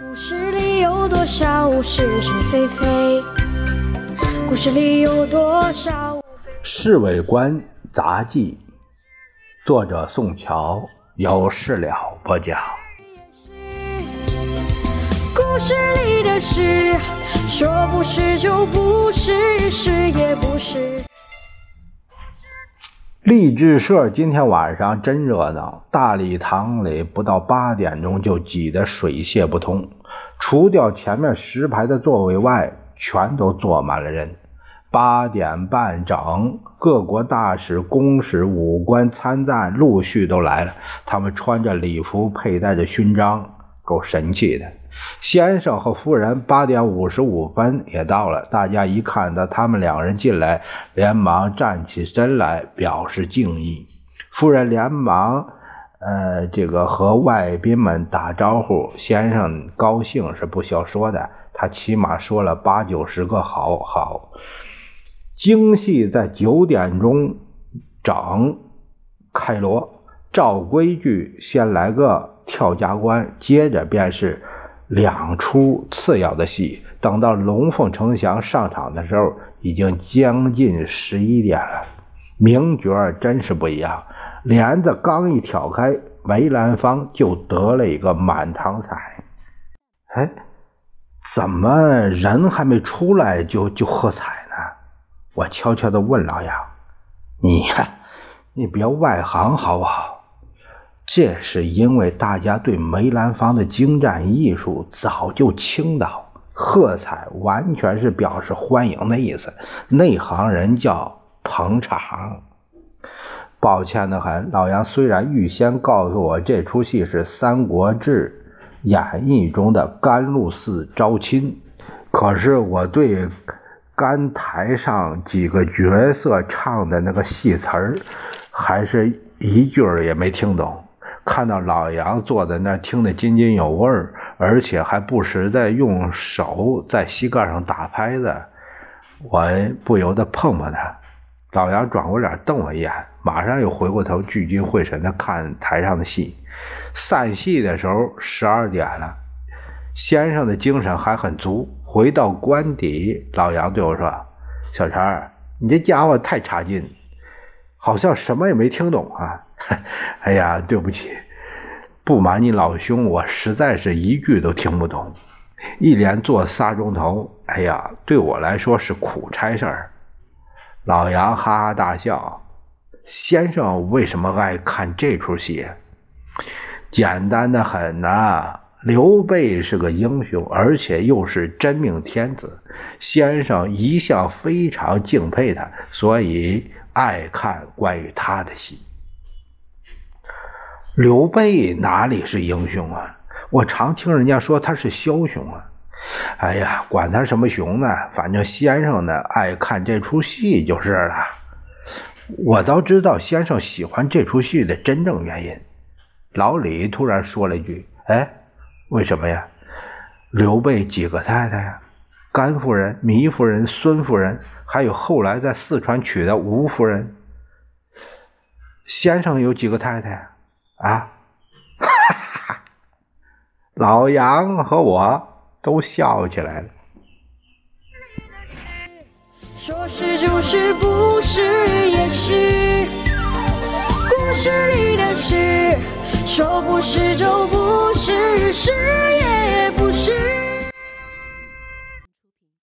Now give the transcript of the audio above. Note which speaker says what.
Speaker 1: 故事里有多少是是非非？故事里有多少？
Speaker 2: 《侍卫官杂记》，作者宋乔，有事了不讲。
Speaker 1: 故事里的事，说不是就不是，是也不是。
Speaker 2: 励志社今天晚上真热闹，大礼堂里不到八点钟就挤得水泄不通，除掉前面十排的座位外，全都坐满了人。八点半整，各国大使、公使、武官参赞陆续都来了，他们穿着礼服，佩戴着勋章，够神气的。先生和夫人八点五十五分也到了，大家一看到他们两人进来，连忙站起身来表示敬意。夫人连忙，呃，这个和外宾们打招呼。先生高兴是不消说的，他起码说了八九十个好好。京戏在九点钟整开锣，照规矩先来个跳家关，接着便是。两出次要的戏，等到龙凤呈祥上场的时候，已经将近十一点了。名角真是不一样，帘子刚一挑开，梅兰芳就得了一个满堂彩。哎，怎么人还没出来就就喝彩呢？我悄悄地问老杨：“你呀，你别外行好不好？”这是因为大家对梅兰芳的精湛艺术早就倾倒，喝彩完全是表示欢迎的意思，内行人叫捧场。抱歉的很，老杨虽然预先告诉我这出戏是《三国志》演义中的甘露寺招亲，可是我对甘台上几个角色唱的那个戏词儿，还是一句儿也没听懂。看到老杨坐在那听得津津有味儿，而且还不时的用手在膝盖上打拍子，我不由得碰碰他。老杨转过脸瞪我一眼，马上又回过头聚精会神的看台上的戏。散戏的时候十二点了，先生的精神还很足。回到官邸，老杨对我说：“小陈，你这家伙太差劲，好像什么也没听懂啊。” 哎呀，对不起，不瞒你老兄，我实在是一句都听不懂，一连坐仨钟头，哎呀，对我来说是苦差事儿。老杨哈哈大笑，先生为什么爱看这出戏？简单的很呐，刘备是个英雄，而且又是真命天子，先生一向非常敬佩他，所以爱看关于他的戏。刘备哪里是英雄啊？我常听人家说他是枭雄啊。哎呀，管他什么雄呢，反正先生呢爱看这出戏就是了。我倒知道先生喜欢这出戏的真正原因。老李突然说了一句：“哎，为什么呀？刘备几个太太呀？甘夫人、糜夫人、孙夫人，还有后来在四川娶的吴夫人。先生有几个太太？”啊！哈哈，老杨和我都笑起来了。
Speaker 1: 说是就是，不是也是。故事里的事，说不是就不是，是也不。